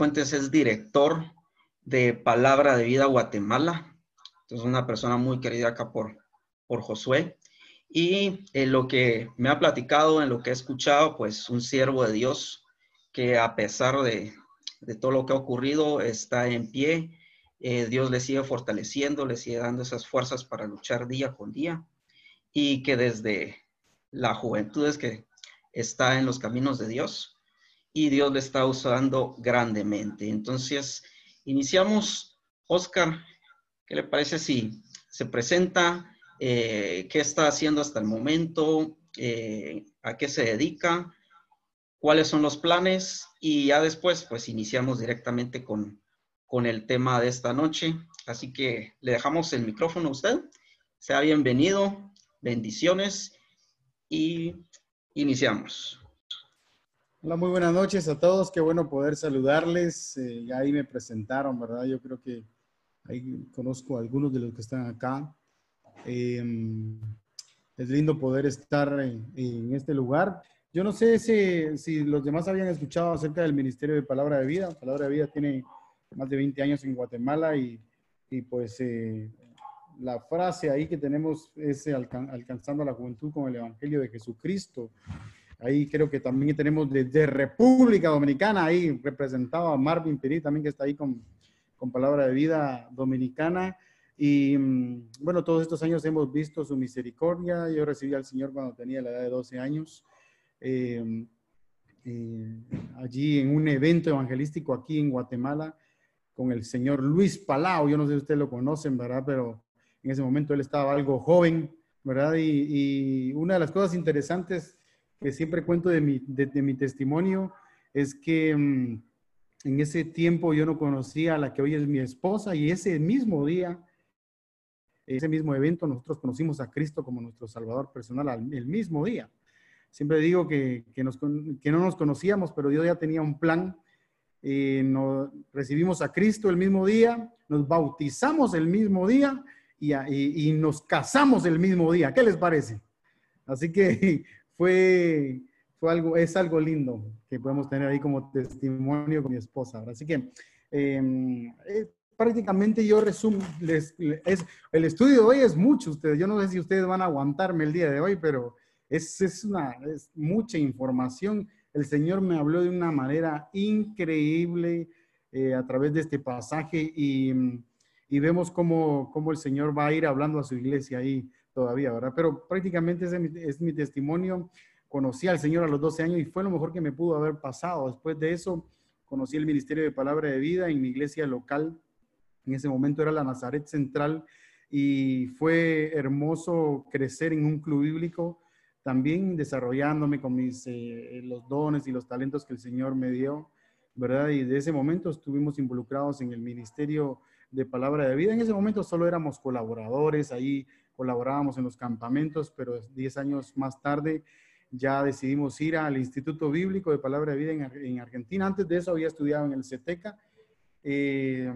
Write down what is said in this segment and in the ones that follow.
Fuentes es director de Palabra de Vida Guatemala. Entonces, una persona muy querida acá por, por Josué. Y en lo que me ha platicado, en lo que he escuchado, pues un siervo de Dios que a pesar de, de todo lo que ha ocurrido, está en pie. Eh, Dios le sigue fortaleciendo, le sigue dando esas fuerzas para luchar día con día. Y que desde la juventud es que está en los caminos de Dios y Dios le está usando grandemente. Entonces, iniciamos. Oscar, ¿qué le parece si se presenta? Eh, ¿Qué está haciendo hasta el momento? Eh, ¿A qué se dedica? ¿Cuáles son los planes? Y ya después, pues iniciamos directamente con, con el tema de esta noche. Así que le dejamos el micrófono a usted. Sea bienvenido, bendiciones y iniciamos. Hola, muy buenas noches a todos. Qué bueno poder saludarles. Eh, ya ahí me presentaron, ¿verdad? Yo creo que ahí conozco a algunos de los que están acá. Em, es lindo poder estar en, este lugar. Yo no sé si, si, los demás habían escuchado acerca del Ministerio de Palabra de Vida. Palabra de Vida tiene más de 20 años en Guatemala y, y pues eh, la frase ahí que tenemos es alcanzando a la juventud con el Evangelio de Jesucristo. Ahí creo que también tenemos desde República Dominicana, ahí representado a Marvin Piri también que está ahí con, con Palabra de Vida Dominicana. Y mm, bueno, todos estos años hemos visto su misericordia. Yo recibí al Señor cuando tenía la edad de 12 años. Eh, eh, allí en un evento evangelístico aquí en Guatemala con el señor Luis Palau. Yo no sé si ustedes lo conocen, ¿verdad? Pero en ese momento él estaba algo joven, ¿verdad? Y, y una de las cosas interesantes que siempre cuento de mi, de, mi testimonio es que mm, en ese tiempo yo no conocía a la que hoy es mi esposa y ese mismo día, ese mismo evento, nosotros conocimos a Cristo como nuestro Salvador personal el mismo día. Siempre digo que, que, nos, que no nos conocíamos, pero Dios ya tenía un plan. Eh, nos, recibimos a Cristo el mismo día, nos bautizamos el mismo día y, y, y nos casamos el mismo día. ¿Qué les parece? Así que fue, fue algo, es algo lindo que podemos tener ahí como testimonio con mi esposa. Así que em, prácticamente yo resumo, es, el estudio de hoy es mucho, ustedes, yo no sé si ustedes van a aguantarme el día de hoy, pero es, es, una, mucha información. El Señor me habló de una manera increíble eh, a través de este pasaje y, y vemos cómo, cómo, el Señor va a ir hablando a su iglesia ahí todavía, ¿verdad? Pero prácticamente ese es mi, testimonio. Conocí al Señor a los 12 años y fue lo mejor que me pudo haber pasado. Después de eso, conocí el Ministerio de Palabra de Vida en mi iglesia local. En ese momento era la Nazaret Central y fue hermoso crecer en un club bíblico, también desarrollándome con mis, eh, los dones y los talentos que el Señor me dio, ¿verdad? Y de ese momento estuvimos involucrados en el Ministerio de Palabra de Vida. En ese momento solo éramos colaboradores, ahí colaborábamos en los campamentos, pero 10 años más tarde ya decidimos ir al Instituto Bíblico de Palabra de Vida en, Argentina. Antes de eso había estudiado en el CETECA eh,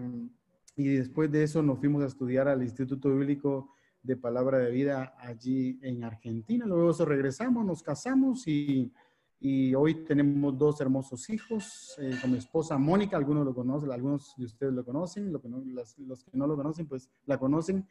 y después de eso nos fuimos a estudiar al Instituto Bíblico de Palabra de Vida allí en Argentina. Luego eso regresamos, nos casamos y, y hoy tenemos dos hermosos hijos eh, con mi esposa Mónica, algunos lo conocen, algunos de ustedes lo conocen, los que no lo conocen pues la conocen.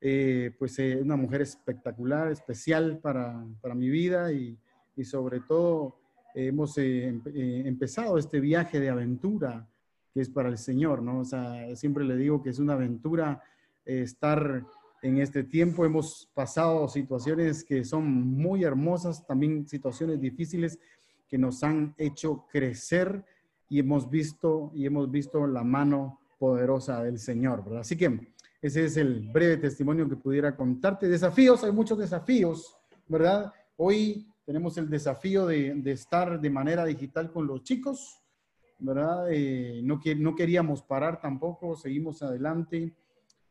Eh, pues es eh, una mujer espectacular, especial para, para mi vida y, y, sobre todo hemos eh, empezado este viaje de aventura que es para el Señor, ¿no? O sea, siempre le digo que es una aventura estar en este tiempo. Hemos pasado situaciones que son muy hermosas, también situaciones difíciles que nos han hecho crecer y hemos visto y hemos visto la mano poderosa del Señor, ¿verdad? Así que ese es el breve testimonio que pudiera contarte. Desafíos, hay muchos desafíos, ¿verdad? Hoy tenemos el desafío de, estar de manera digital con los chicos, ¿verdad? Eh, no, no queríamos parar tampoco, seguimos adelante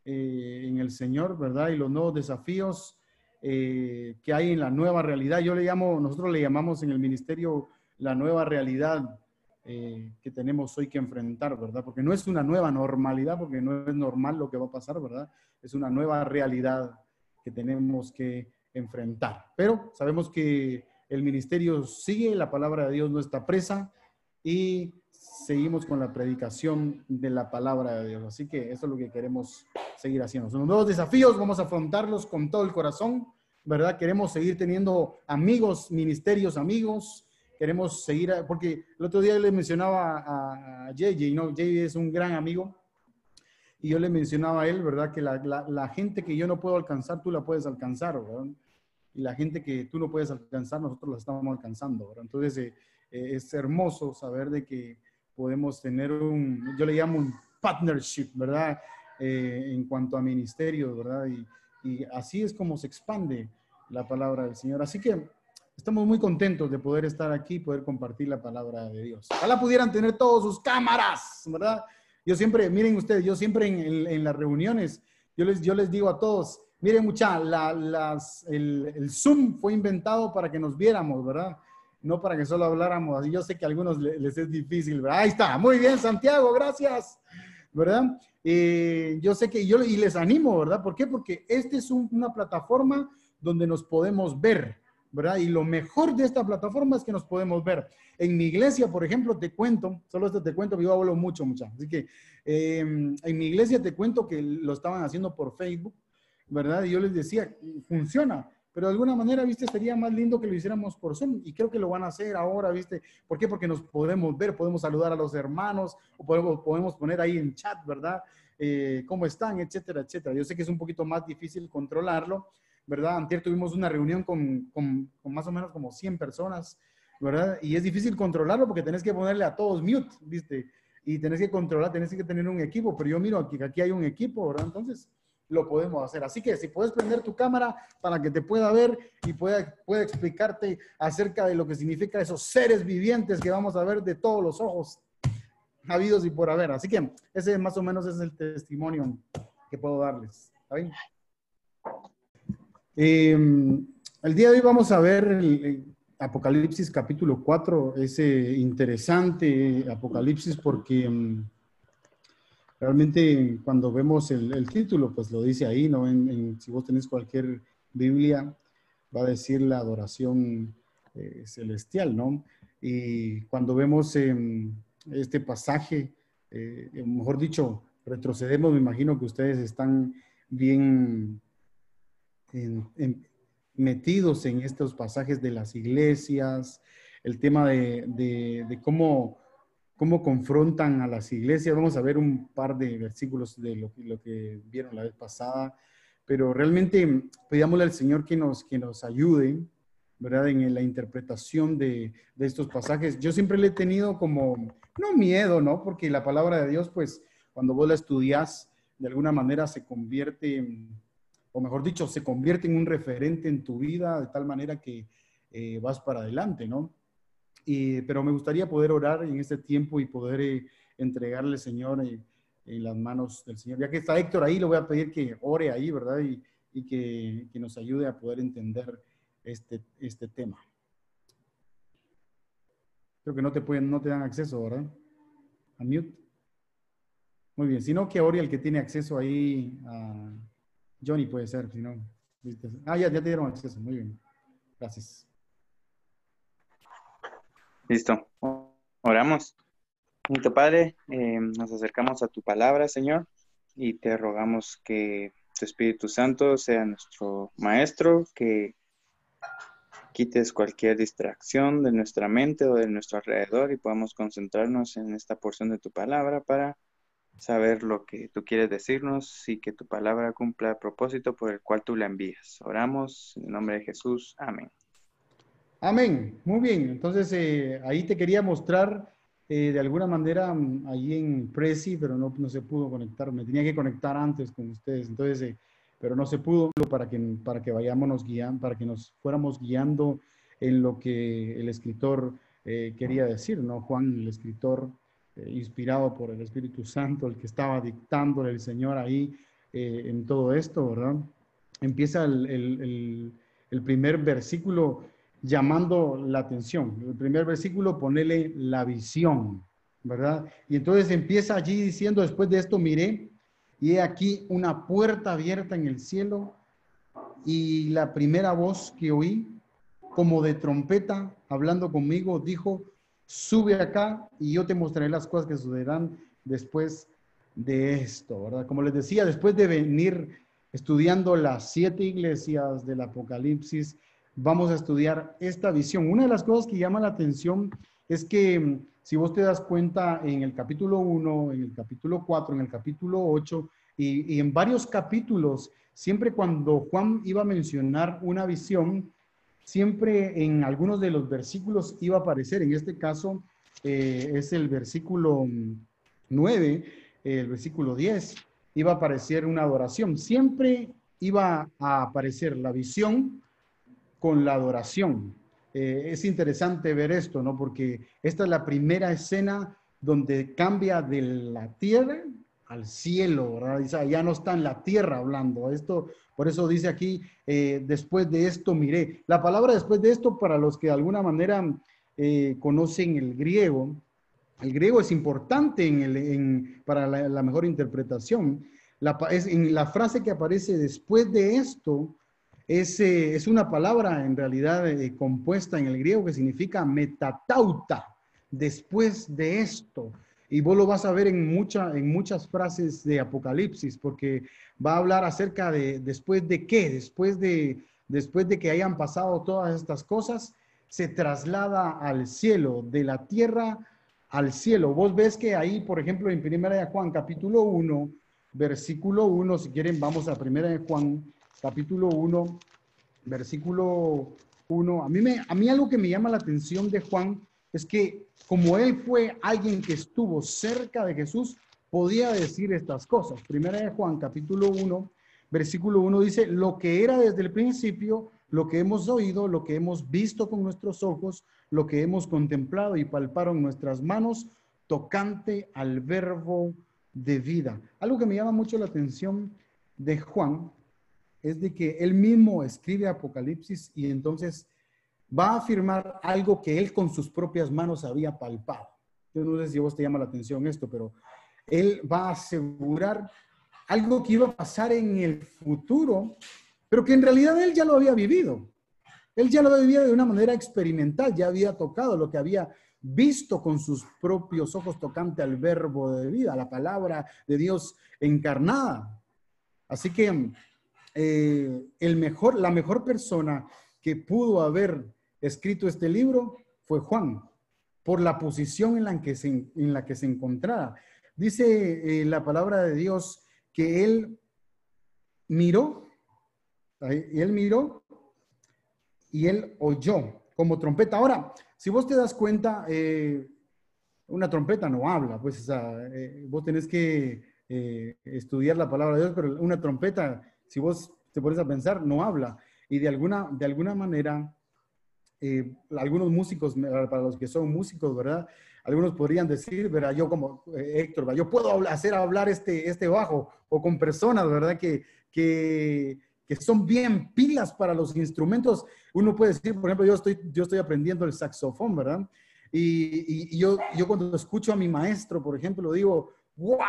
eh, en el Señor, ¿verdad? Y los nuevos desafíos eh, que hay en la nueva realidad. Yo le llamo, nosotros le llamamos en el ministerio la nueva realidad eh, que tenemos hoy que enfrentar, ¿verdad? Porque no es una nueva normalidad, porque no es normal lo que va a pasar, ¿verdad? Es una nueva realidad que tenemos que enfrentar. Pero sabemos que el ministerio sigue, la palabra de Dios no está presa y seguimos con la predicación de la palabra de Dios. Así que eso es lo que queremos seguir haciendo. Son nuevos desafíos, vamos a afrontarlos con todo el corazón, ¿verdad? Queremos seguir teniendo amigos, ministerios amigos, queremos seguir, porque el otro día le mencionaba a, a JJ, ¿no? JJ es un gran amigo. Y yo le mencionaba a él, ¿verdad? Que la, la, gente que yo no puedo alcanzar, tú la puedes alcanzar, ¿verdad? Y la gente que tú no puedes alcanzar, nosotros la estamos alcanzando, ¿verdad? Entonces, eh, eh, es hermoso saber de que podemos tener un, yo le llamo un partnership, ¿verdad? Eh, en cuanto a ministerio, ¿verdad? Y, y, así es como se expande la palabra del Señor. Así que estamos muy contentos de poder estar aquí, poder compartir la palabra de Dios. Ojalá pudieran tener todos sus cámaras, ¿verdad? Yo siempre, miren ustedes, yo siempre en, en, las reuniones, yo les, yo les digo a todos, miren mucha, la, las, el, el Zoom fue inventado para que nos viéramos, ¿verdad? no para que solo habláramos así. Yo sé que a algunos les, es difícil, ¿verdad? Ahí está, muy bien, Santiago, gracias, ¿verdad? Eh, yo sé que yo y les animo, ¿verdad? ¿Por qué? Porque esta es una plataforma donde nos podemos ver, ¿verdad? Y lo mejor de esta plataforma es que nos podemos ver. En mi iglesia, por ejemplo, te cuento, solo esto te cuento, yo hablo mucho, mucho. Así que em, en mi iglesia te cuento que lo estaban haciendo por Facebook, ¿verdad? Y yo les decía, funciona pero de alguna manera, viste, sería más lindo que lo hiciéramos por Zoom y creo que lo van a hacer ahora, viste. ¿Por qué? Porque nos podemos ver, podemos saludar a los hermanos o podemos, podemos poner ahí en chat, ¿verdad? Eh, ¿Cómo están? Etcétera, etcétera. Yo sé que es un poquito más difícil controlarlo, ¿verdad? Antier tuvimos una reunión con, con, con más o menos como 100 personas, ¿verdad? Y es difícil controlarlo porque tenés que ponerle a todos mute, viste. Y tenés que controlar, tenés que tener un equipo, pero yo miro aquí, aquí hay un equipo, ¿verdad? Entonces, lo podemos hacer. Así que si puedes prender tu cámara para que te pueda ver y pueda, pueda explicarte acerca de lo que significa esos seres vivientes que vamos a ver de todos los ojos habidos y por haber. Así que ese más o menos es el testimonio que puedo darles. Em, el día de hoy vamos a ver el, Apocalipsis capítulo 4, ese interesante Apocalipsis porque... Em, realmente cuando vemos el, título, pues lo dice ahí, ¿no? En, si vos tenés cualquier Biblia, va a decir la adoración eh, celestial, ¿no? Y cuando vemos este pasaje, eh, mejor dicho, retrocedemos, me imagino que ustedes están bien metidos en estos pasajes de las iglesias, el tema de cómo cómo confrontan a las iglesias. Vamos a ver un par de versículos de lo, lo que vieron la vez pasada, pero realmente pidámosle al Señor que nos, que nos ayude, ¿verdad? En la interpretación de, de, estos pasajes. Yo siempre le he tenido como, no miedo, ¿no? Porque la palabra de Dios, pues, cuando vos la estudias, de alguna manera se convierte, o mejor dicho, se convierte en un referente en tu vida, de tal manera que eh, vas para adelante, ¿no? pero me gustaría poder orar en este tiempo y poder eh, entregarle, Señor, eh, en las manos del Señor. Ya que está Héctor ahí, le voy a pedir que ore ahí, ¿verdad? Y, que, que, nos ayude a poder entender este, este tema. Creo que no te, pueden, no te dan acceso, ¿verdad? A mute. Muy bien, si no, que ore el que tiene acceso ahí a Johnny puede ser, si no. Ah, ya, ya te dieron acceso, muy bien. Gracias. Listo. Oramos. tu Padre, eh, nos acercamos a tu palabra, Señor, y te rogamos que tu Espíritu Santo sea nuestro maestro, que quites cualquier distracción de nuestra mente o de nuestro alrededor y podamos concentrarnos en esta porción de tu palabra para saber lo que tú quieres decirnos y que tu palabra cumpla el propósito por el cual tú la envías. Oramos en el nombre de Jesús. Amén. Amén. Muy bien. Entonces, eh, ahí te quería mostrar eh, de alguna manera mm, ahí en Prezi, pero no, no se pudo conectar. Me tenía que conectar antes con ustedes. Entonces, eh, pero no se pudo para que, para que vayámonos guiando, para que nos fuéramos guiando en lo que el escritor quería decir, ¿no? Juan, el escritor inspirado por el Espíritu Santo, el que estaba dictándole el Señor ahí en todo esto, ¿verdad? Empieza el, el, el primer versículo llamando la atención. El primer versículo, ponele la visión, ¿verdad? Y entonces empieza allí diciendo, después de esto miré, y he aquí una puerta abierta en el cielo, y la primera voz que oí, como de trompeta, hablando conmigo, dijo, sube acá y yo te mostraré las cosas que sucederán después de esto, ¿verdad? Como les decía, después de venir estudiando las siete iglesias del Apocalipsis, vamos a estudiar esta visión. Una de las cosas que llama la atención es que mm, si vos te das cuenta en el capítulo 1, en el capítulo 4, en el capítulo 8 y, en varios capítulos, siempre cuando Juan iba a mencionar una visión, siempre en algunos de los versículos iba a aparecer, en este caso eh, es el versículo 9, el versículo 10, iba a aparecer una adoración. Siempre iba a aparecer la visión con la adoración. Eh, es interesante ver esto, ¿no? Porque esta es la primera escena donde cambia de la tierra al cielo, ya no está en la tierra hablando. Esto, por eso dice aquí, eh, después de esto miré. La palabra después de esto, para los que de alguna manera eh, conocen el griego, el griego es importante en el, para la, mejor interpretación. La, es, en la frase que aparece después de esto, es, eh, es una palabra en realidad compuesta en el griego que significa metatauta, después de esto. Y vos lo vas a ver en, mucha, en muchas frases de Apocalipsis, porque va a hablar acerca de después de qué, después de, después de que hayan pasado todas estas cosas, se traslada al cielo, de la tierra al cielo. Vos ves que ahí, por ejemplo, en Primera de Juan, capítulo 1, versículo 1, si quieren, vamos a Primera de Juan, capítulo 1, versículo 1. A mí, me, a mí algo que me llama la atención de Juan es que como él fue alguien que estuvo cerca de Jesús, podía decir estas cosas. Primera de Juan, capítulo 1, versículo 1 dice, lo que era desde el principio, lo que hemos oído, lo que hemos visto con nuestros ojos, lo que hemos contemplado y palparon nuestras manos, tocante al verbo de vida. Algo que me llama mucho la atención de Juan es de que él mismo escribe Apocalipsis y entonces va a afirmar algo que él con sus propias manos había palpado. Yo no sé si a vos te llama la atención esto, pero él va a asegurar algo que iba a pasar en el futuro, pero que en realidad él ya lo había vivido. Él ya lo había vivido de una manera experimental, ya había tocado lo que había visto con sus propios ojos tocante al verbo de vida, la palabra de Dios encarnada. Así que eh, el mejor, la mejor persona que pudo haber escrito este libro fue Juan, por la posición en la que se, en la que se encontraba. Dice eh, la palabra de Dios que él miró, y él miró y él oyó como trompeta. Ahora, si vos te das cuenta, eh, una trompeta no habla, pues eh, vos tenés que estudiar la palabra de Dios, pero una trompeta, si vos te pones a pensar, no habla. Y de alguna, de alguna manera, eh, algunos músicos, para los que son músicos, ¿verdad? Algunos podrían decir, ¿verdad? Yo como eh, Héctor, yo puedo hacer hablar este, este bajo o con personas, ¿verdad? Que, que, que, son bien pilas para los instrumentos. Uno puede decir, por ejemplo, yo estoy, yo estoy aprendiendo el saxofón, ¿verdad? Y, y, yo, yo cuando escucho a mi maestro, por ejemplo, digo, wow,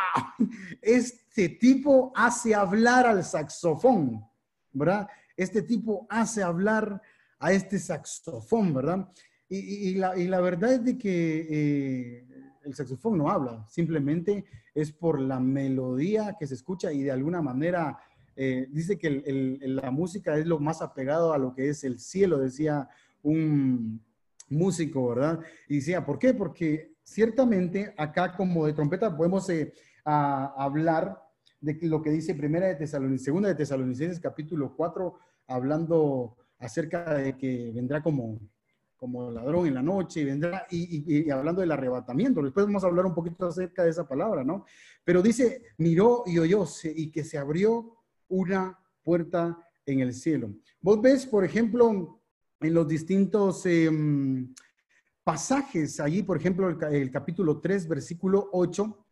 este tipo hace hablar al saxofón, ¿verdad? Este tipo hace hablar a este saxofón, ¿verdad? Y, la, verdad es de que eh, el saxofón no habla, simplemente es por la melodía que se escucha y de alguna manera eh, dice que la música es lo más apegado a lo que es el cielo, decía un músico, ¿verdad? Y decía, ¿por qué? Porque ciertamente acá como de trompeta podemos eh, hablar de lo que dice primera de Tesalonicenses, segunda de Tesalonicenses capítulo 4, hablando acerca de que vendrá como, como ladrón en la noche y vendrá, y, hablando del arrebatamiento, después vamos a hablar un poquito acerca de esa palabra, ¿no? Pero dice, miró y oyó, y que se abrió una puerta en el cielo. Vos ves, por ejemplo, en los distintos em, pasajes, allí, por ejemplo, el, el, capítulo 3, versículo 8,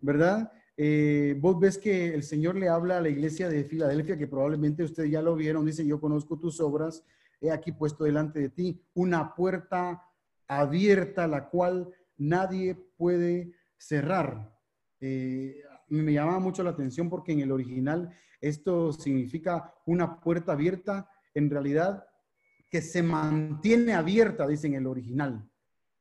¿verdad? Eh, vos ves que el Señor le habla a la iglesia de Filadelfia, que probablemente ustedes ya lo vieron, dice, yo conozco tus obras, he aquí puesto delante de ti una puerta abierta, la cual nadie puede cerrar. Eh, me llama mucho la atención porque en el original esto significa una puerta abierta, en realidad que se mantiene abierta, dice en el original,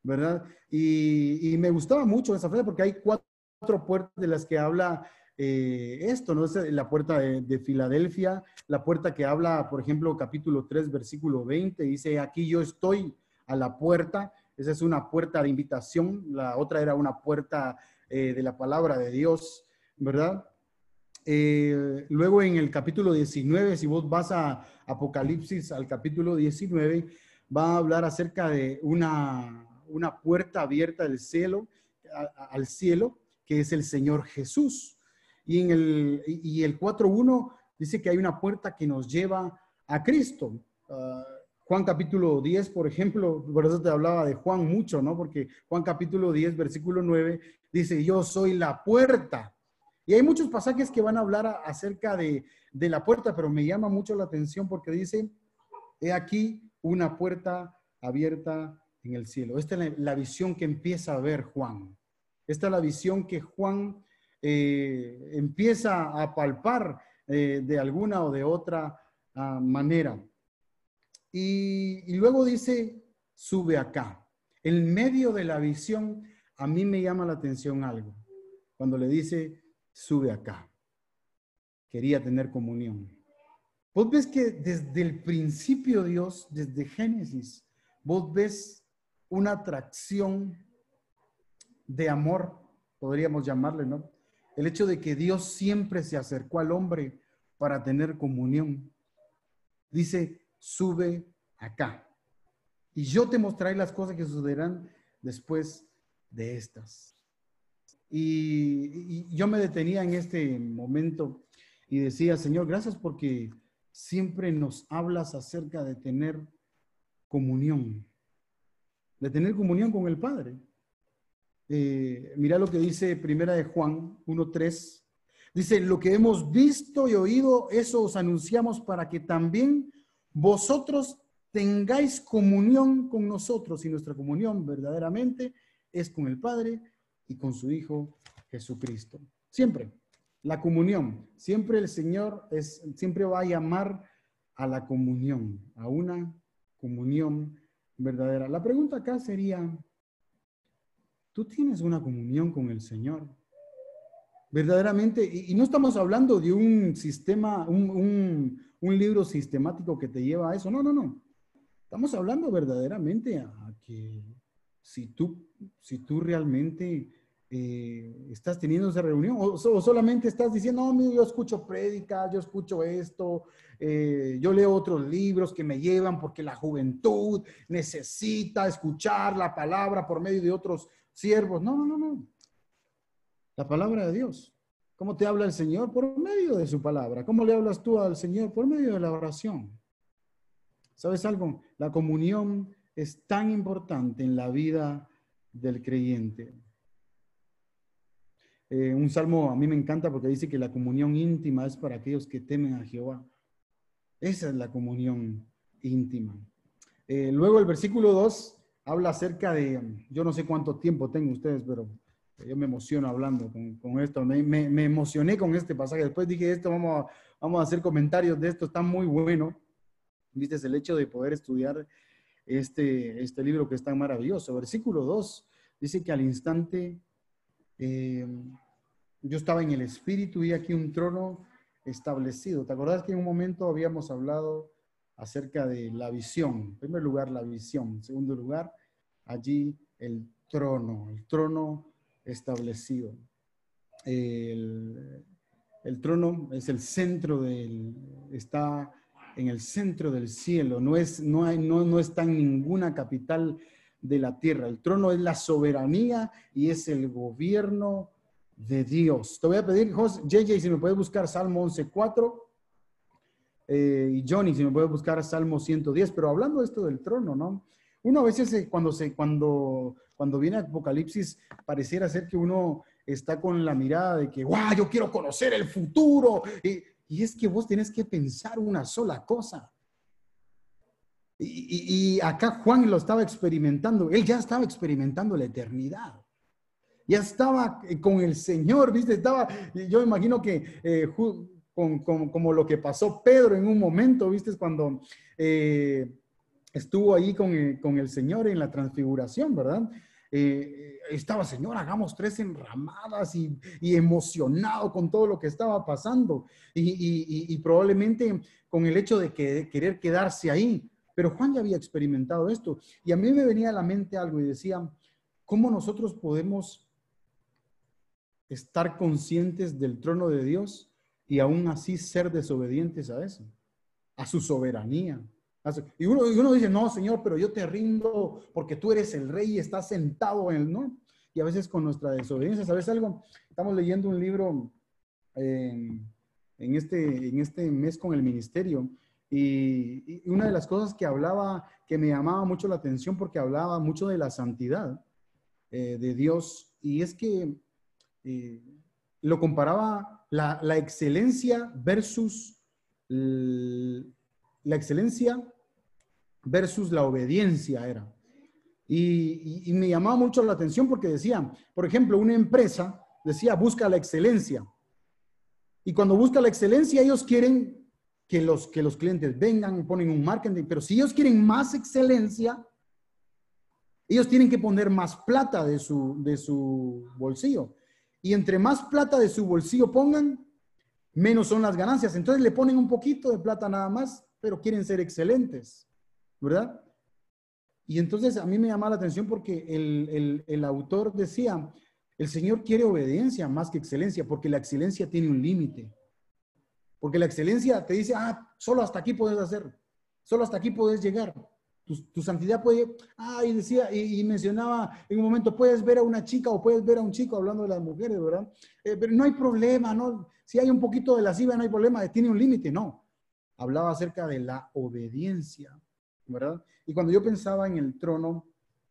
¿verdad? Y, me gustaba mucho esa frase porque hay cuatro puertas de las que habla eh, esto, ¿no? Es la puerta de, Filadelfia, la puerta que habla, por ejemplo, capítulo 3, versículo 20, dice, aquí yo estoy a la puerta, esa es una puerta de invitación, la otra era una puerta eh, de la palabra de Dios, ¿verdad? Eh, luego en el capítulo 19, si vos vas a Apocalipsis al capítulo 19, va a hablar acerca de una, una puerta abierta del cielo, al cielo, que es el Señor Jesús. Y en el, y el 4.1 dice que hay una puerta que nos lleva a Cristo. Ah, Juan capítulo 10, por ejemplo, por eso te hablaba de Juan mucho, ¿no? Porque Juan capítulo 10, versículo 9, dice, yo soy la puerta. Y hay muchos pasajes que van a hablar acerca de, de la puerta, pero me llama mucho la atención porque dice, he aquí una puerta abierta en el cielo. Esta es la, visión que empieza a ver Juan. Esta es la visión que Juan eh, empieza a palpar eh, de alguna o de otra ah, manera. Y, luego dice, sube acá. En medio de la visión, a mí me llama la atención algo. Cuando le dice, sube acá. Quería tener comunión. Vos ves que desde el principio Dios, desde Génesis, vos ves una atracción de amor, podríamos llamarle, ¿no? El hecho de que Dios siempre se acercó al hombre para tener comunión. Dice, sube acá. Y yo te mostraré las cosas que sucederán después de estas. Y, yo me detenía en este momento y decía, Señor, gracias porque siempre nos hablas acerca de tener comunión, de tener comunión con el Padre. Eh, mira lo que dice Primera de Juan 1.3. Dice, lo que hemos visto y oído, eso os anunciamos para que también vosotros tengáis comunión con nosotros y nuestra comunión verdaderamente es con el Padre y con su Hijo Jesucristo. Siempre, la comunión. Siempre el Señor es, siempre va a llamar a la comunión, a una comunión verdadera. La pregunta acá sería, ¿tú tienes una comunión con el Señor? Verdaderamente, y, no estamos hablando de un sistema, un, un, libro sistemático que te lleva a eso, no, no, no. Estamos hablando verdaderamente a que si tú, si tú realmente eh, estás teniendo esa reunión o, solamente estás diciendo, no, yo escucho prédicas, yo escucho esto, eh, yo leo otros libros que me llevan porque la juventud necesita escuchar la palabra por medio de otros siervos. No, no, no, no. La palabra de Dios. ¿Cómo te habla el Señor? Por medio de su palabra. ¿Cómo le hablas tú al Señor? Por medio de la oración. ¿Sabes algo? La comunión es tan importante en la vida del creyente. Eh, un salmo a mí me encanta porque dice que la comunión íntima es para aquellos que temen a Jehová. Esa es la comunión íntima. Eh, luego el versículo 2 habla acerca de, yo no sé cuánto tiempo tengo ustedes, pero yo me emociono hablando con, esto. Me, emocioné con este pasaje. Después dije, esto vamos a, vamos a hacer comentarios de esto, está muy bueno. Viste, es el hecho de poder estudiar este, este libro que es tan maravilloso. Versículo 2 dice que al instante eh, yo estaba en el espíritu y aquí un trono establecido. ¿Te acordás que en un momento habíamos hablado acerca de la visión? En primer lugar, la visión. En segundo lugar, allí el trono, el trono establecido. El, trono es el centro del, está en el centro del cielo, no, es, no, hay, no, no está en ninguna capital de la tierra. El trono es la soberanía y es el gobierno de Dios. Te voy a pedir, JJ, si me puedes buscar Salmo 11.4 eh, Johnny, si me puedes buscar Salmo 110, pero hablando de esto del trono, ¿no? Uno a veces eh, cuando, cuando, cuando viene Apocalipsis pareciera ser que uno está con la mirada de que, guau, yo quiero conocer el futuro. Y, es que vos tenés que pensar una sola cosa. Y, acá Juan lo estaba experimentando, él ya estaba experimentando la eternidad. Ya estaba eh, con el Señor, ¿viste? Estaba, yo imagino que con, como lo que pasó Pedro en un momento, ¿viste? Cuando eh, estuvo ahí con, el, con el Señor en la transfiguración, ¿verdad? Eh, estaba, Señor, hagamos tres enramadas y, emocionado con todo lo que estaba pasando y, probablemente con el hecho de que, querer quedarse ahí. Pero Juan ya había experimentado esto y a mí me venía a la mente algo y decía, ¿cómo nosotros podemos estar conscientes del trono de Dios y aún así ser desobedientes a eso, a su soberanía? Y uno, y uno dice, no, Señor, pero yo te rindo porque tú eres el rey y estás sentado en el, ¿no? Y a veces con nuestra desobediencia, ¿sabes algo? Estamos leyendo un libro en, este, en este mes con el ministerio y, una de las cosas que hablaba, que me llamaba mucho la atención porque hablaba mucho de la santidad eh, de Dios y es que eh, lo comparaba la, excelencia versus la excelencia versus la obediencia era. Y, me llamaba mucho la atención porque decía, por ejemplo, una empresa decía, busca la excelencia. Y cuando busca la excelencia, ellos quieren que los, que los clientes vengan, ponen un marketing, pero si ellos quieren más excelencia, ellos tienen que poner más plata de su, de su bolsillo. Y entre más plata de su bolsillo pongan, menos son las ganancias. Entonces le ponen un poquito de plata nada más, pero quieren ser excelentes. ¿verdad? Y entonces a mí me llama la atención porque el, autor decía, el Señor quiere obediencia más que excelencia, porque la excelencia tiene un límite. Porque la excelencia te dice, ah, solo hasta aquí puedes hacer, solo hasta aquí puedes llegar. Tu, santidad puede, ah, y decía, y, mencionaba en un momento, puedes ver a una chica o puedes ver a un chico hablando de las mujeres, ¿verdad? Eh, pero no hay problema, ¿no? Si hay un poquito de lascivia, no hay problema, tiene un límite, no. Hablaba acerca de la obediencia. ¿verdad? Y cuando yo pensaba en el trono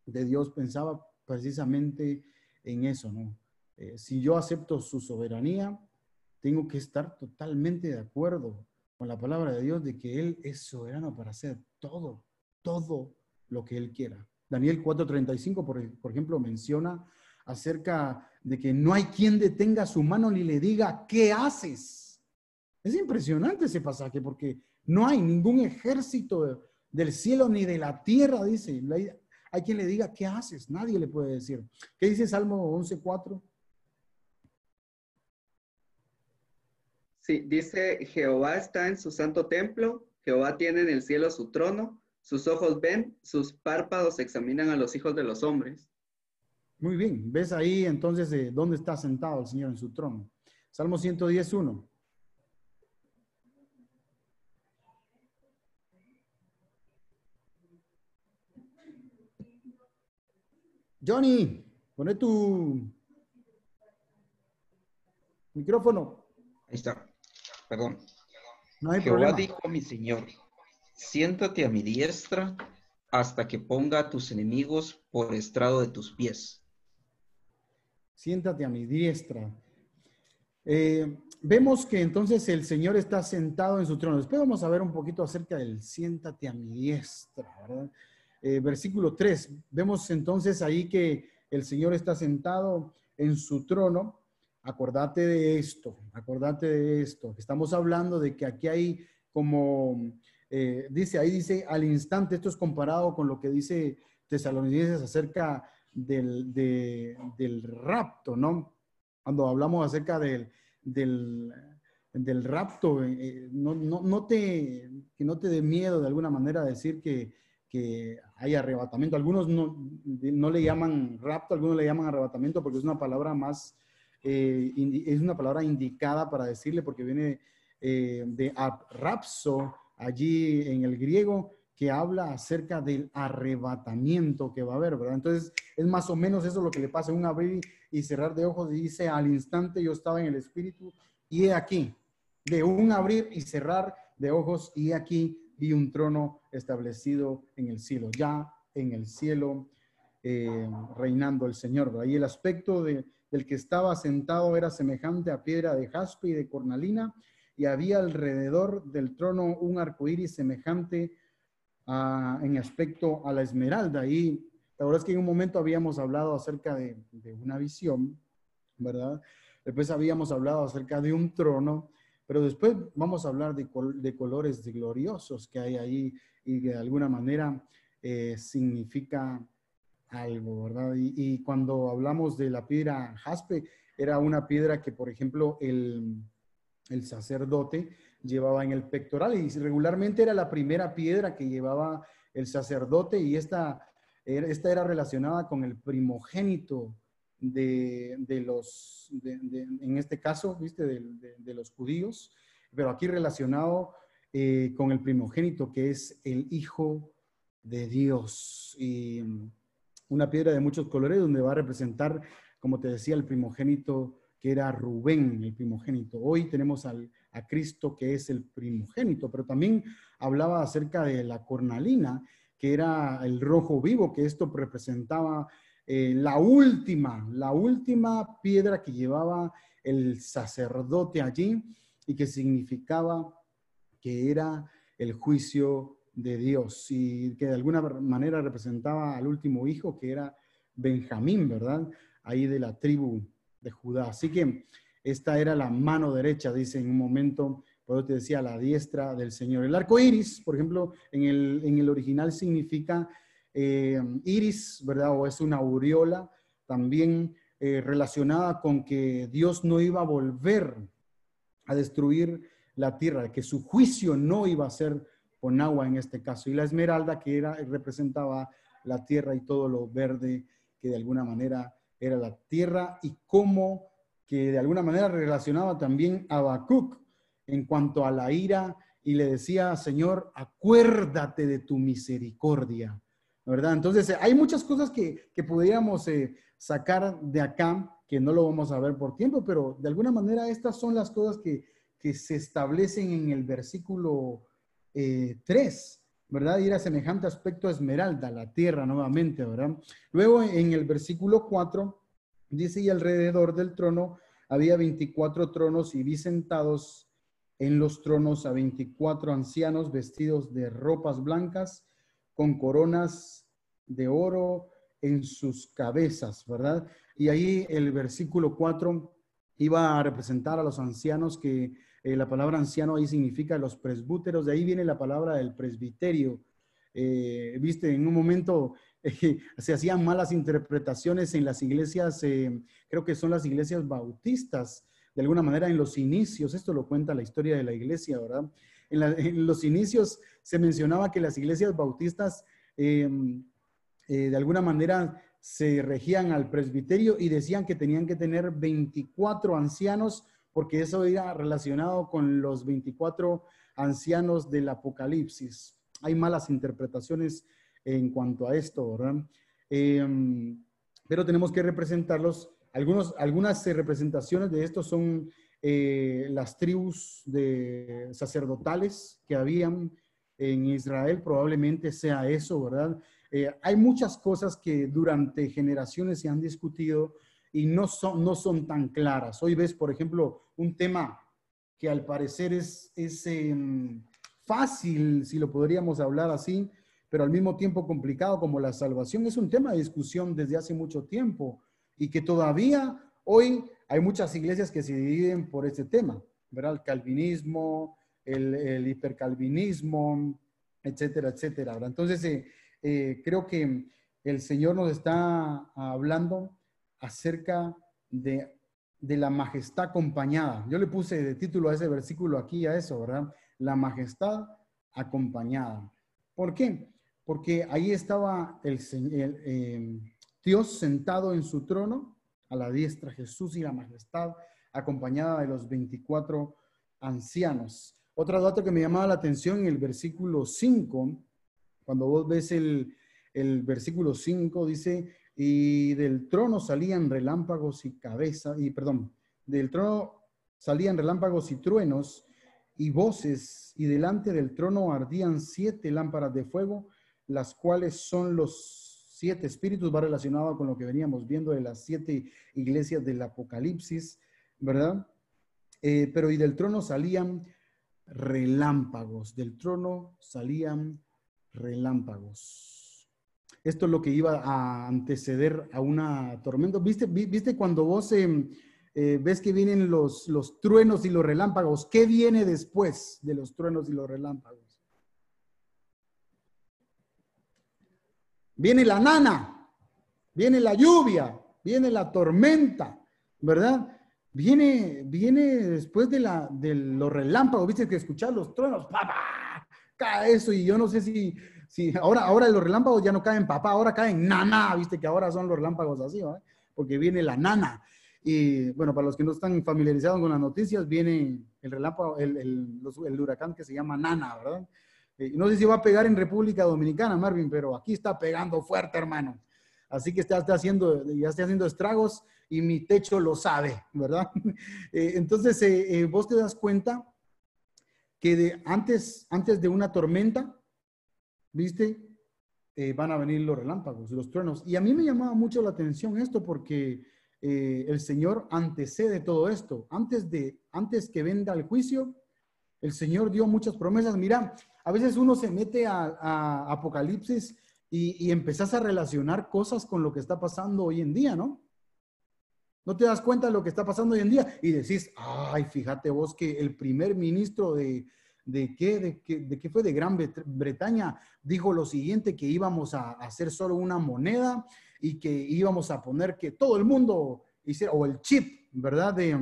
de Dios, pensaba precisamente en eso, ¿no? Eh, si yo acepto su soberanía, tengo que estar totalmente de acuerdo con la palabra de Dios de que Él es soberano para hacer todo, todo lo que Él quiera. Daniel 4:35, por, por ejemplo, menciona acerca de que no hay quien detenga su mano ni le diga, ¿qué haces? Es impresionante ese pasaje porque no hay ningún ejército del cielo ni de la tierra, dice. Hay quien le diga, ¿qué haces? Nadie le puede decir. ¿Qué dice Salmo 11.4? Sí, dice, Jehová está en su santo templo, Jehová tiene en el cielo su trono, sus ojos ven, sus párpados examinan a los hijos de los hombres. Muy bien, ves ahí entonces de dónde está sentado el Señor en su trono. Salmo 110.1. Johnny, pone tu micrófono. Ahí está. Perdón. No hay Jehová problema. dijo a mi Señor, siéntate a mi diestra hasta que ponga a tus enemigos por estrado de tus pies. Siéntate a mi diestra. Eh, vemos que entonces el Señor está sentado en su trono. Después vamos a ver un poquito acerca del siéntate a mi diestra, ¿verdad? Eh, versículo 3. Vemos entonces ahí que el Señor está sentado en su trono. Acordate de esto, acordate de esto. Estamos hablando de que aquí hay como, eh, dice, ahí dice al instante, esto es comparado con lo que dice Tesalonicenses acerca del, del rapto, ¿no? Cuando hablamos acerca del, del, del rapto, eh, no, no, no, te, que no te dé miedo de alguna manera decir que que hay arrebatamiento. Algunos no, no, le llaman rapto, algunos le llaman arrebatamiento porque es una palabra más, eh, es una palabra indicada para decirle porque viene de rapso allí en el griego que habla acerca del arrebatamiento que va a haber, ¿verdad? Entonces es más o menos eso lo que le pasa, un abrir y cerrar de ojos y dice al instante yo estaba en el espíritu y he aquí, de un abrir y cerrar de ojos y he aquí y un trono establecido en el cielo, ya en el cielo eh, reinando el Señor. Ahí el aspecto del que estaba sentado era semejante a piedra de jaspe y de cornalina, y había alrededor del trono un arco iris semejante en aspecto a la esmeralda. Y la verdad es que en un momento habíamos hablado acerca de, de una visión, ¿verdad? Después habíamos hablado acerca de un trono, pero después vamos a hablar de, de colores gloriosos que hay ahí y de alguna manera eh, significa algo, ¿verdad? Y, cuando hablamos de la piedra jaspe, era una piedra que, por ejemplo, el, el sacerdote llevaba en el pectoral y regularmente era la primera piedra que llevaba el sacerdote y esta, esta era relacionada con el primogénito de, de los, en este caso, viste, de, los judíos, pero aquí relacionado eh, con el primogénito que es el hijo de Dios. Y una piedra de muchos colores donde va a representar, como te decía, el primogénito que era Rubén, el primogénito. Hoy tenemos al, a Cristo que es el primogénito, pero también hablaba acerca de la cornalina, que era el rojo vivo, que esto representaba eh, la última, la última piedra que llevaba el sacerdote allí y que significaba que era el juicio de Dios y que de alguna manera representaba al último hijo que era Benjamín, ¿verdad? Ahí de la tribu Judá. Así que esta era la mano derecha, dice en un momento, por te decía, la diestra del Señor. El arco iris, por ejemplo, en el, en el original significa eh, iris, ¿verdad? O es una aureola, también eh, relacionada con que Dios no iba a volver a destruir la tierra, que su juicio no iba a ser con agua en este caso. Y la esmeralda que era, representaba la tierra y todo lo verde que de alguna manera era la tierra y cómo que de alguna manera relacionaba también a Habacuc en cuanto a la ira y le decía, Señor, acuérdate de tu misericordia, ¿verdad? Entonces, hay muchas cosas que, que podríamos eh, sacar de acá, que no lo vamos a ver por tiempo, pero de alguna manera estas son las cosas que, que se establecen en el versículo 3, eh, ¿verdad? Era semejante aspecto a esmeralda, la tierra nuevamente, ¿verdad? Luego en el versículo 4 dice, y alrededor del trono había 24 tronos y vi sentados en los tronos a 24 ancianos vestidos de ropas blancas con coronas de oro en sus cabezas, ¿verdad? Y ahí el versículo 4 iba a representar a los ancianos que eh, la palabra anciano ahí significa los presbúteros, de ahí viene la palabra del presbiterio. Eh, viste, en un momento eh, se hacían malas interpretaciones en las iglesias, creo que son las iglesias bautistas, de alguna manera en los inicios, esto lo cuenta la historia de la iglesia, ¿verdad? En, los inicios se mencionaba que las iglesias bautistas em, de alguna manera se regían al presbiterio y decían que tenían que tener 24 ancianos porque eso era relacionado con los 24 ancianos del Apocalipsis. Hay malas interpretaciones en cuanto a esto, ¿verdad? Em, pero tenemos que representarlos. Algunos, algunas representaciones de esto son eh, las tribus de sacerdotales que habían en Israel, probablemente sea eso, ¿verdad? Eh, hay muchas cosas que durante generaciones se han discutido y no son, no son tan claras. Hoy ves, por ejemplo, un tema que al parecer es, es em, fácil, si lo podríamos hablar así, pero al mismo tiempo complicado como la salvación. Es un tema de discusión desde hace mucho tiempo y que todavía hoy hay muchas iglesias que se dividen por este tema, ¿verdad? El calvinismo, el, el hipercalvinismo, etcétera, etcétera. Entonces, eh, eh, creo que el Señor nos está hablando acerca de, la majestad acompañada. Yo le puse de título a ese versículo aquí a eso, ¿verdad? La majestad acompañada. ¿Por qué? Porque ahí estaba el, em, Dios sentado en su trono, a la diestra Jesús y la majestad, acompañada de los 24 ancianos. Otro dato que me llamaba la atención en el versículo 5, cuando vos ves el, el versículo 5, dice, y del trono salían relámpagos y cabeza, y perdón, del trono salían relámpagos y truenos y voces, y delante del trono ardían siete lámparas de fuego, las cuales son los siete espíritus, va relacionado con lo que veníamos viendo de las siete iglesias del Apocalipsis, ¿verdad? Eh, pero y del trono salían relámpagos, del trono salían relámpagos. Esto es lo que iba a anteceder a una tormenta. ¿Viste, viste cuando vos em, eh, ves que vienen los, los truenos y los relámpagos. ¿Qué viene después de los truenos y los relámpagos? Viene la nana, viene la lluvia, viene la tormenta, ¿verdad? Viene, viene después de, la, de los relámpagos, viste que escuchar los truenos, papá, eso y yo no sé si, si ahora, ahora los relámpagos ya no caen papá, ahora caen nana, viste que ahora son los relámpagos así, porque viene la nana. Y bueno, para los que no están familiarizados con las noticias, viene el relámpago, el, el, el huracán que se llama Nana, ¿verdad? Eh, no sé si va a pegar en República Dominicana, Marvin, pero aquí está pegando fuerte, hermano. Así que está, está haciendo, ya está haciendo estragos y mi techo lo sabe, ¿verdad? Eh, entonces, eh, vos te das cuenta que de, antes, antes de una tormenta, ¿viste? van a venir los relámpagos, los truenos. Y a mí me llamaba mucho la atención esto porque el Señor antecede todo esto. Antes, de, antes que venga el juicio, el Señor dio muchas promesas. Mira, a veces uno se mete a, Apocalipsis y, y empezás a relacionar cosas con lo que está pasando hoy en día, ¿no? No te das cuenta de lo que está pasando hoy en día y decís, ay, fíjate vos que el primer ministro de, de qué, de, qué, de qué fue de Gran Bretaña dijo lo siguiente, que íbamos a hacer solo una moneda y que íbamos a poner que todo el mundo hiciera, o el chip, ¿verdad? De,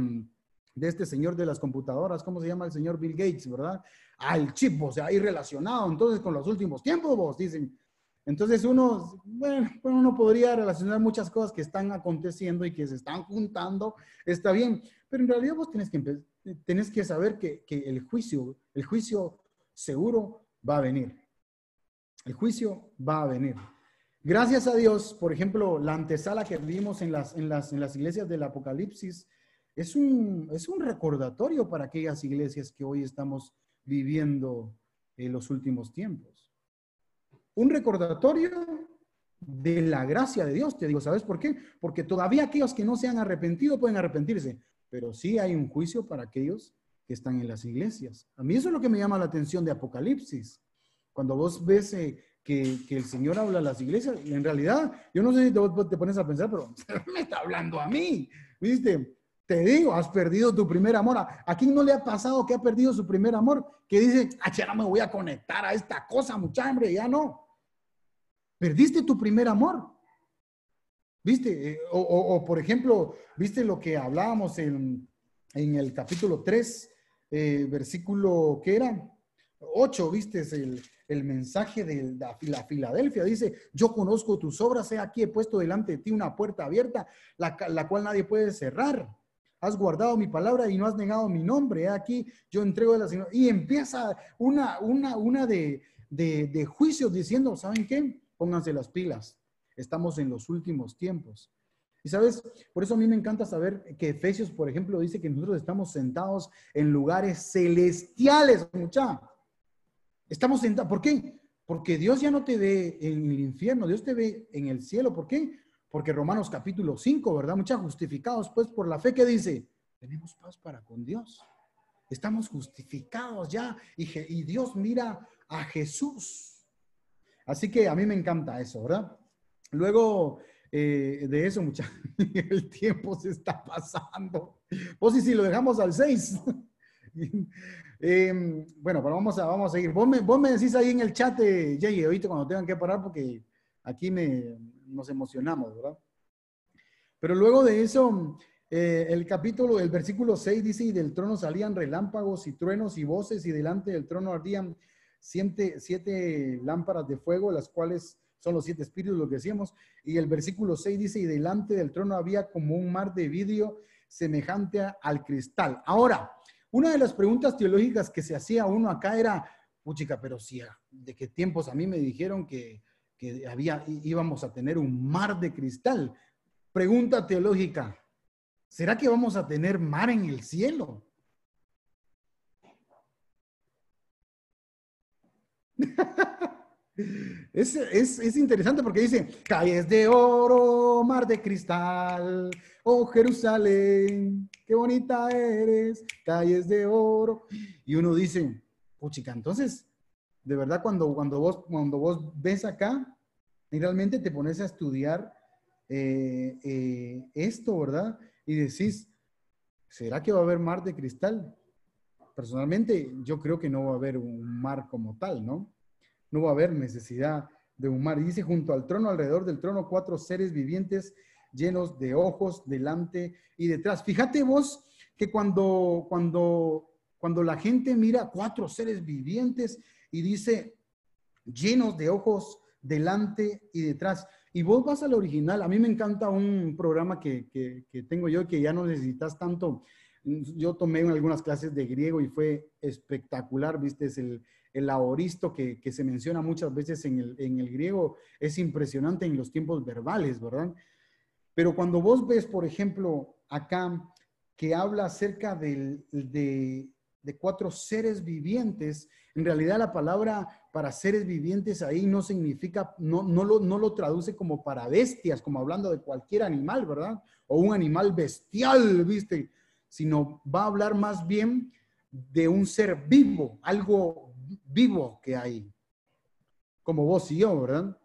de este señor de las computadoras, ¿cómo se llama el señor Bill Gates, ¿verdad? al chip, o sea, ahí relacionado entonces con los últimos tiempos, vos dicen. Entonces uno, bueno, uno podría relacionar muchas cosas que están aconteciendo y que se están juntando, está bien, pero en realidad vos tenés que, tenés que saber que, que el juicio, el juicio seguro va a venir. El juicio va a venir. Gracias a Dios, por ejemplo, la antesala que vimos en las, en las, en las iglesias del Apocalipsis es un, es un recordatorio para aquellas iglesias que hoy estamos viviendo en los últimos tiempos. Un recordatorio de la gracia de Dios, te digo, ¿sabes por qué? Porque todavía aquellos que no se han arrepentido pueden arrepentirse, pero sí hay un juicio para aquellos que están en las iglesias. A mí eso es lo que me llama la atención de Apocalipsis. Cuando vos ves eh, que, el Señor habla a las iglesias, en realidad, yo no sé si te, te pones a pensar, pero me está hablando a mí, ¿viste? Te digo, has perdido tu primer amor. ¿A quién no le ha pasado que ha perdido su primer amor? Que dice, ah, ya no me voy a conectar a esta cosa, mucha hambre, ya no. Perdiste tu primer amor. ¿Viste? Eh, o, por ejemplo, ¿viste lo que hablábamos en, en el capítulo 3, eh, versículo, ¿qué era? 8, ¿viste? El, el mensaje de la, Filadelfia. Dice, yo conozco tus obras, he aquí he puesto delante de ti una puerta abierta, la, la cual nadie puede cerrar has guardado mi palabra y no has negado mi nombre. Aquí yo entrego de la Y empieza una, una, una de, de, juicios diciendo, ¿saben qué? Pónganse las pilas. Estamos en los últimos tiempos. Y sabes, por eso a mí me encanta saber que Efesios, por ejemplo, dice que nosotros estamos sentados en lugares celestiales, mucha. Estamos sentados, ¿por qué? Porque Dios ya no te ve en el infierno, Dios te ve en el cielo. ¿Por qué? Porque Romanos capítulo 5, ¿verdad? Muchas justificados pues por la fe que dice, tenemos paz para con Dios. Estamos justificados ya y, Dios mira a Jesús. Así que a mí me encanta eso, ¿verdad? Luego eh, de eso, muchachos, el tiempo se está pasando. Pues y si lo dejamos al 6. Em, bueno, pero vamos a, vamos a seguir. Vos me, vos me decís ahí en el chat, Jay, ahorita cuando tengan que parar, porque aquí me, nos emocionamos, ¿verdad? Pero luego de eso, eh, el capítulo, el versículo 6 dice, y del trono salían relámpagos y truenos y voces, y delante del trono ardían siete, siete lámparas de fuego, las cuales son los siete espíritus, lo que decíamos. Y el versículo 6 dice, y delante del trono había como un mar de vidrio semejante al cristal. Ahora, una de las preguntas teológicas que se hacía uno acá era, puchica, pero si, ¿de qué tiempos a mí me dijeron que que había, íbamos a tener un mar de cristal. Pregunta teológica, ¿será que vamos a tener mar en el cielo? es, es, es, interesante porque dice, calles de oro, mar de cristal, oh Jerusalén, qué bonita eres, calles de oro. Y uno dice, puchica, entonces de verdad cuando, cuando, vos, cuando vos ves acá realmente te pones a estudiar eh, eh, esto, ¿verdad? Y decís, ¿será que va a haber mar de cristal? Personalmente, yo creo que no va a haber un mar como tal, ¿no? No va a haber necesidad de un mar. Y dice, junto al trono, alrededor del trono, cuatro seres vivientes llenos de ojos delante y detrás. Fíjate vos que cuando, cuando, cuando la gente mira cuatro seres vivientes y dice llenos de ojos delante y detrás, y vos vas al original, a mí me encanta un programa que, que, tengo yo que ya no necesitas tanto. Yo tomé algunas clases de griego y fue espectacular, viste, es el, el aoristo que, que, se menciona muchas veces en el, en el griego, es impresionante en los tiempos verbales, ¿verdad? Pero cuando vos ves, por ejemplo, acá que habla acerca de, de, cuatro seres vivientes, en realidad la palabra para seres vivientes ahí no significa, no, no, lo, no lo traduce como para bestias, como hablando de cualquier animal, ¿verdad? O un animal bestial, ¿viste? Sino va a hablar más bien de un ser vivo, algo vivo que hay, como vos y yo, ¿verdad?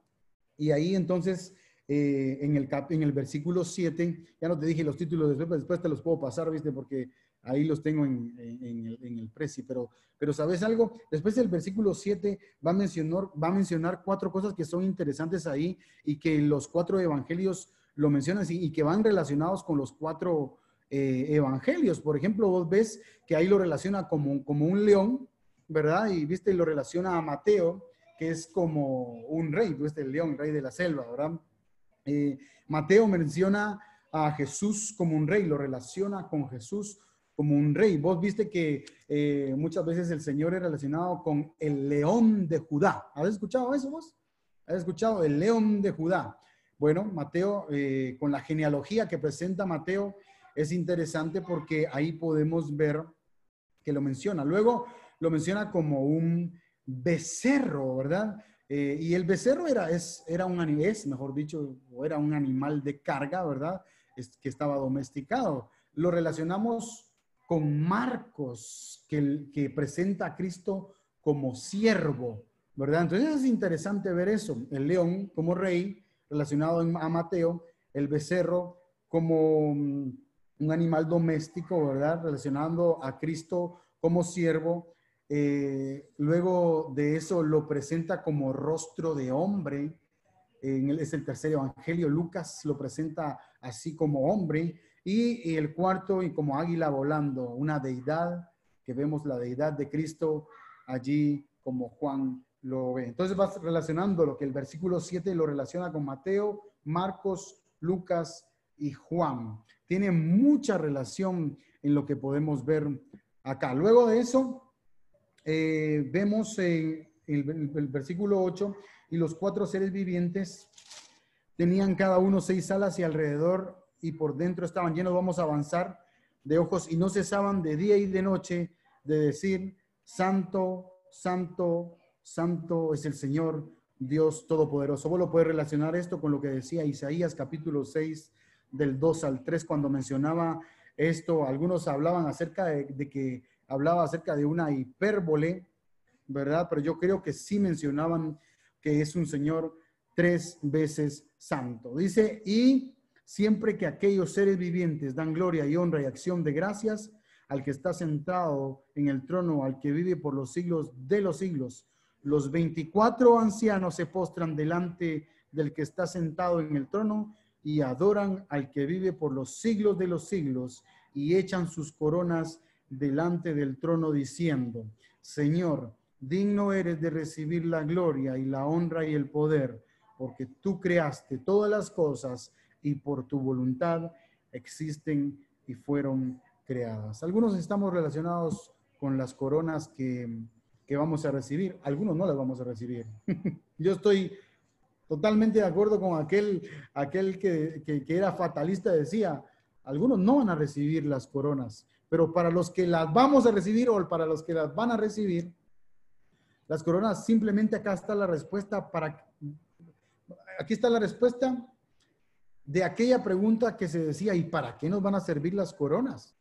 Y ahí entonces eh, en, el en el versículo 7, ya no te dije los títulos, después, después te los puedo pasar, ¿viste? Porque ahí los tengo en, en, el, en preci, pero, pero ¿sabes algo? Después del versículo 7 va a, mencionar, va a mencionar cuatro cosas que son interesantes ahí y que los cuatro evangelios lo mencionan y, y que van relacionados con los cuatro eh, evangelios. Por ejemplo, vos ves que ahí lo relaciona como, como un león, ¿verdad? Y viste, lo relaciona a Mateo, que es como un rey, viste, el león, rey de la selva, ¿verdad? Eh, Mateo menciona a Jesús como un rey, lo relaciona con Jesús como un rey. Vos viste que eh, muchas veces el Señor es relacionado con el león de Judá. ¿Has escuchado eso vos? ¿Has escuchado el león de Judá? Bueno, Mateo, eh, con la genealogía que presenta Mateo, es interesante porque ahí podemos ver que lo menciona. Luego lo menciona como un becerro, ¿verdad? Eh, y el becerro era, es, era un animal, mejor dicho, o era un animal de carga, ¿verdad? Es, que estaba domesticado. Lo relacionamos con Marcos, que, que presenta a Cristo como siervo, ¿verdad? Entonces es interesante ver eso. El león como rey, relacionado a Mateo, el becerro como mm, un animal doméstico, ¿verdad? Relacionando a Cristo como siervo eh, luego de eso lo presenta como rostro de hombre. En el, es el tercer evangelio. Lucas lo presenta así como hombre. Y, el cuarto, y como águila volando, una deidad, que vemos la deidad de Cristo allí como Juan lo ve. Entonces vas relacionando lo que el versículo 7 lo relaciona con Mateo, Marcos, Lucas y Juan. Tiene mucha relación en lo que podemos ver acá. Luego de eso, eh, vemos en el, versículo 8, y los cuatro seres vivientes tenían cada uno seis alas y alrededor y por dentro estaban llenos, vamos a avanzar, de ojos y no cesaban de día y de noche de decir, Santo, Santo, Santo es el Señor Dios Todopoderoso. Vos lo puedes relacionar esto con lo que decía Isaías capítulo 6 del 2 al 3 cuando mencionaba esto. Algunos hablaban acerca de que hablaba acerca de una hipérbole, ¿verdad? Pero yo creo que sí mencionaban que es un Señor tres veces santo. Dice, y siempre que aquellos seres vivientes dan gloria y honra y acción de gracias al que está sentado en el trono, al que vive por los siglos de los siglos, los 24 ancianos se postran delante del que está sentado en el trono y adoran al que vive por los siglos de los siglos y echan sus coronas delante del trono diciendo, Señor, digno eres de recibir la gloria y la honra y el poder, porque tú creaste todas las cosas y por tu voluntad existen y fueron creadas. Algunos estamos relacionados con las coronas que, vamos a recibir, algunos no las vamos a recibir. Yo estoy totalmente de acuerdo con aquel, aquel que, que, que era fatalista, decía, algunos no van a recibir las coronas, pero para los que las vamos a recibir o para los que las van a recibir, las coronas, simplemente acá está la respuesta para, aquí está la respuesta de aquella pregunta que se decía, ¿y para qué nos van a servir las coronas?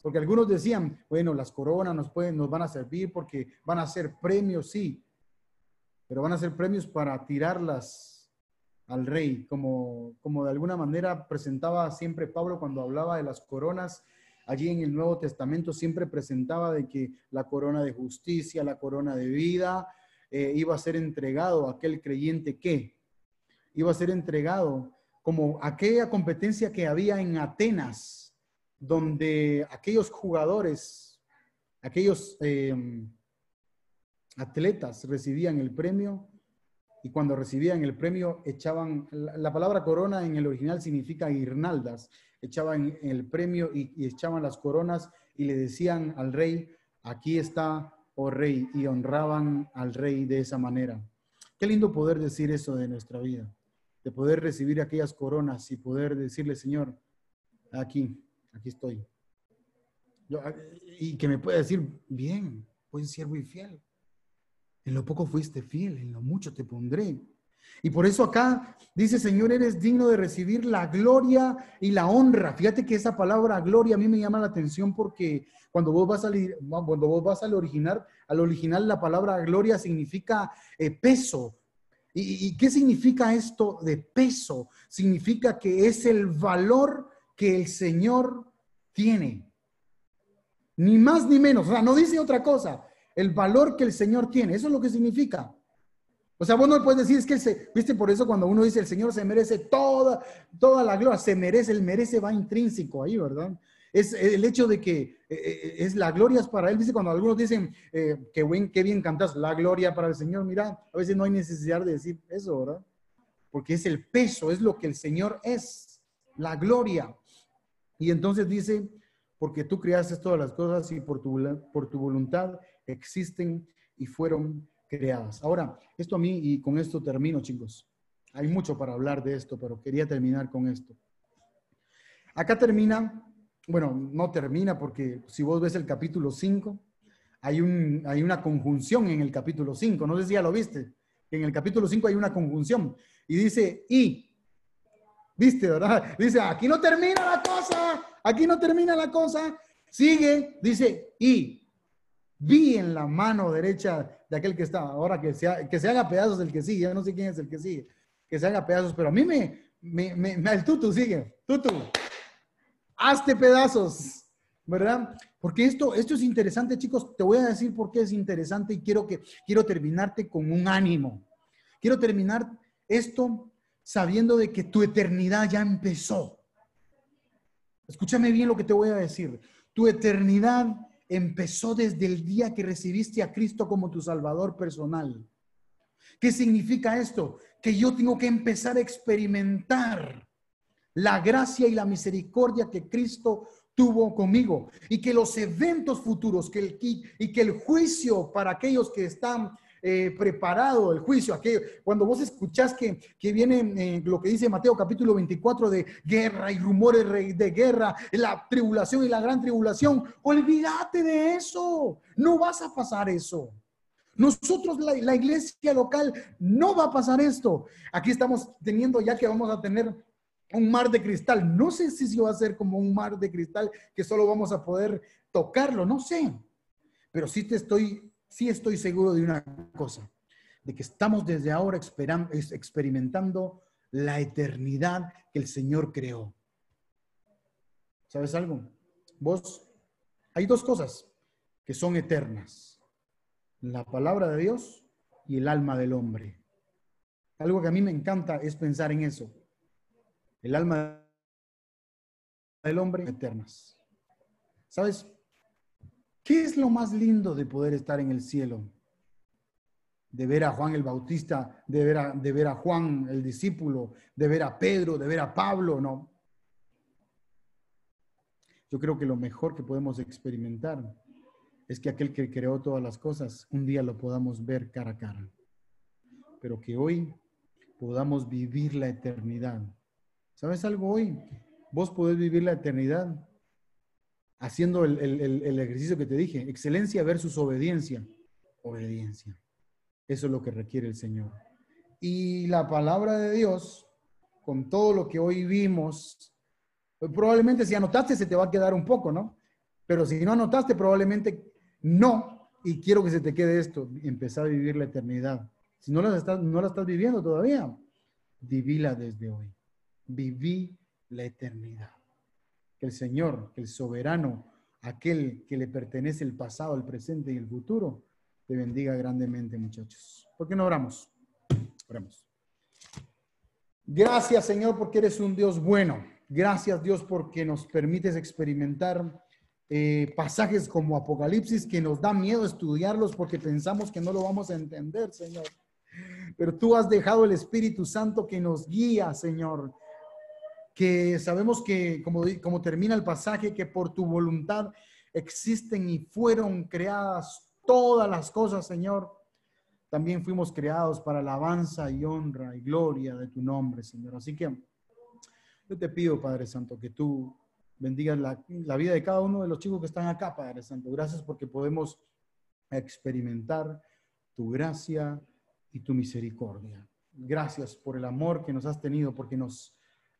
Porque algunos decían, bueno, las coronas nos, pueden, nos van a servir porque van a ser premios, sí, pero van a ser premios para tirarlas al rey, como, como de alguna manera presentaba siempre Pablo cuando hablaba de las coronas allí en el Nuevo Testamento siempre presentaba de que la corona de justicia, la corona de vida, eh, iba a ser entregado a aquel creyente que iba a ser entregado como aquella competencia que había en Atenas, donde aquellos jugadores, aquellos em, atletas recibían el premio y cuando recibían el premio echaban, la, palabra corona en el original significa guirnaldas, echaban el premio y, echaban las coronas y le decían al rey, aquí está, oh rey, y honraban al rey de esa manera. Qué lindo poder decir eso de nuestra vida, de poder recibir aquellas coronas y poder decirle, Señor, aquí, aquí estoy. y que me pueda decir, bien, buen siervo y fiel. En lo poco fuiste fiel, en lo mucho te pondré. Y por eso acá dice, Señor, eres digno de recibir la gloria y la honra. Fíjate que esa palabra gloria a mí me llama la atención porque cuando vos vas, cuando vos vas al original, al original la palabra gloria significa eh, peso. ¿Y, ¿Y qué significa esto de peso? Significa que es el valor que el Señor tiene. Ni más ni menos. O sea, no dice otra cosa el valor que el Señor tiene. Eso es lo que significa. O sea, vos no puedes decir, es que, se, viste, por eso cuando uno dice el Señor se merece toda, toda la gloria, se merece, el merece va intrínseco ahí, ¿verdad? Es el hecho de que eh, eh, es la gloria es para Él. Dice cuando algunos dicen, eh, que buen, qué bien cantas, la gloria para el Señor, mira, a veces no hay necesidad de decir eso, ¿verdad? Porque es el peso, es lo que el Señor es, la gloria. Y entonces dice, porque tú creaste todas las cosas y por tu, por tu voluntad existen y fueron creadas. Ahora, esto a mí, y con esto termino, chicos. Hay mucho para hablar de esto, pero quería terminar con esto. Acá termina, bueno, no termina porque si vos ves el capítulo 5, hay, un, hay una conjunción en el capítulo 5. No sé si ya lo viste. En el capítulo 5 hay una conjunción y dice y. ¿Viste, verdad? Dice, aquí no termina la cosa, aquí no termina la cosa. Sigue, dice y vi en la mano derecha de aquel que está, ahora que se, que se haga pedazos el que sigue, yo no sé quién es el que sigue, que se haga pedazos, pero a mí me, me, me, el tutu sigue, tutu, hazte pedazos, ¿verdad? Porque esto, esto es interesante, chicos, te voy a decir por qué es interesante y quiero, que, quiero terminarte con un ánimo. Quiero terminar esto sabiendo de que tu eternidad ya empezó. Escúchame bien lo que te voy a decir. Tu eternidad empezó desde el día que recibiste a Cristo como tu Salvador personal. ¿Qué significa esto? Que yo tengo que empezar a experimentar la gracia y la misericordia que Cristo tuvo conmigo y que los eventos futuros que el, y que el juicio para aquellos que están eh, preparado el juicio. cuando vos escuchás que, que viene eh, lo que dice Mateo capítulo 24 de guerra y rumores de guerra, la tribulación y la gran tribulación, olvídate de eso. No vas a pasar eso. Nosotros, la, la, iglesia local, no va a pasar esto. Aquí estamos teniendo ya que vamos a tener un mar de cristal. No sé si va a ser como un mar de cristal que solo vamos a poder tocarlo, no sé. Pero sí te estoy sí estoy seguro de una cosa, de que estamos desde ahora experimentando la eternidad que el Señor creó. ¿Sabes algo? Vos, hay dos cosas que son eternas. La palabra de Dios y el alma del hombre. Algo que a mí me encanta es pensar en eso. El alma del hombre eternas. ¿Sabes? ¿Qué es lo más lindo de poder estar en el cielo? De ver a Juan el Bautista, de ver a, de ver a Juan el discípulo, de ver a Pedro, de ver a Pablo, no. Yo creo que lo mejor que podemos experimentar es que aquel que creó todas las cosas, un día lo podamos ver cara a cara. Pero que hoy podamos vivir la eternidad. ¿Sabes algo hoy? Vos podés vivir la eternidad haciendo el, ejercicio que te dije, excelencia versus obediencia. Obediencia. Eso es lo que requiere el Señor. Y la palabra de Dios, con todo lo que hoy vimos, pues probablemente si anotaste se te va a quedar un poco, ¿no? Pero si no anotaste, probablemente no. Y quiero que se te quede esto, empezar a vivir la eternidad. Si no la estás, no la estás viviendo todavía, vivila desde hoy. Viví la eternidad. Que el Señor, que el soberano, aquel que le pertenece el pasado, el presente y el futuro, te bendiga grandemente, muchachos. ¿Por qué no oramos? Gracias, Señor, porque eres un Dios bueno. Gracias, Dios, porque nos permites experimentar eh, pasajes como Apocalipsis que nos da miedo estudiarlos porque pensamos que no lo vamos a entender, Señor. Pero tú has dejado el Espíritu Santo que nos guía, Señor. Que sabemos que, como, como termina el pasaje, que por tu voluntad existen y fueron creadas todas las cosas, Señor. También fuimos creados para alabanza y honra y gloria de tu nombre, Señor. Así que yo te pido, Padre Santo, que tú bendiga la, vida de cada uno de los chicos que están acá, Padre Santo. Gracias porque podemos experimentar tu gracia y tu misericordia. Gracias por el amor que nos has tenido, porque nos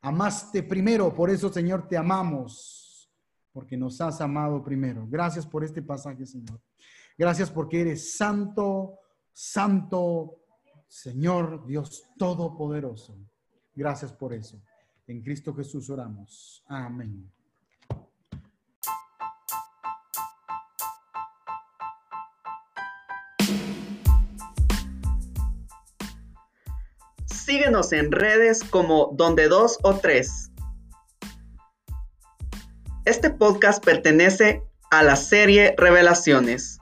amaste primero. Por eso, Señor, te amamos, porque nos has amado primero. Gracias por este pasaje, Señor. Gracias porque eres santo, santo, Señor Dios Todopoderoso. Gracias por eso. En Cristo Jesús oramos. Amén. Síguenos en redes como donde dos o tres. Este podcast pertenece a la serie Revelaciones.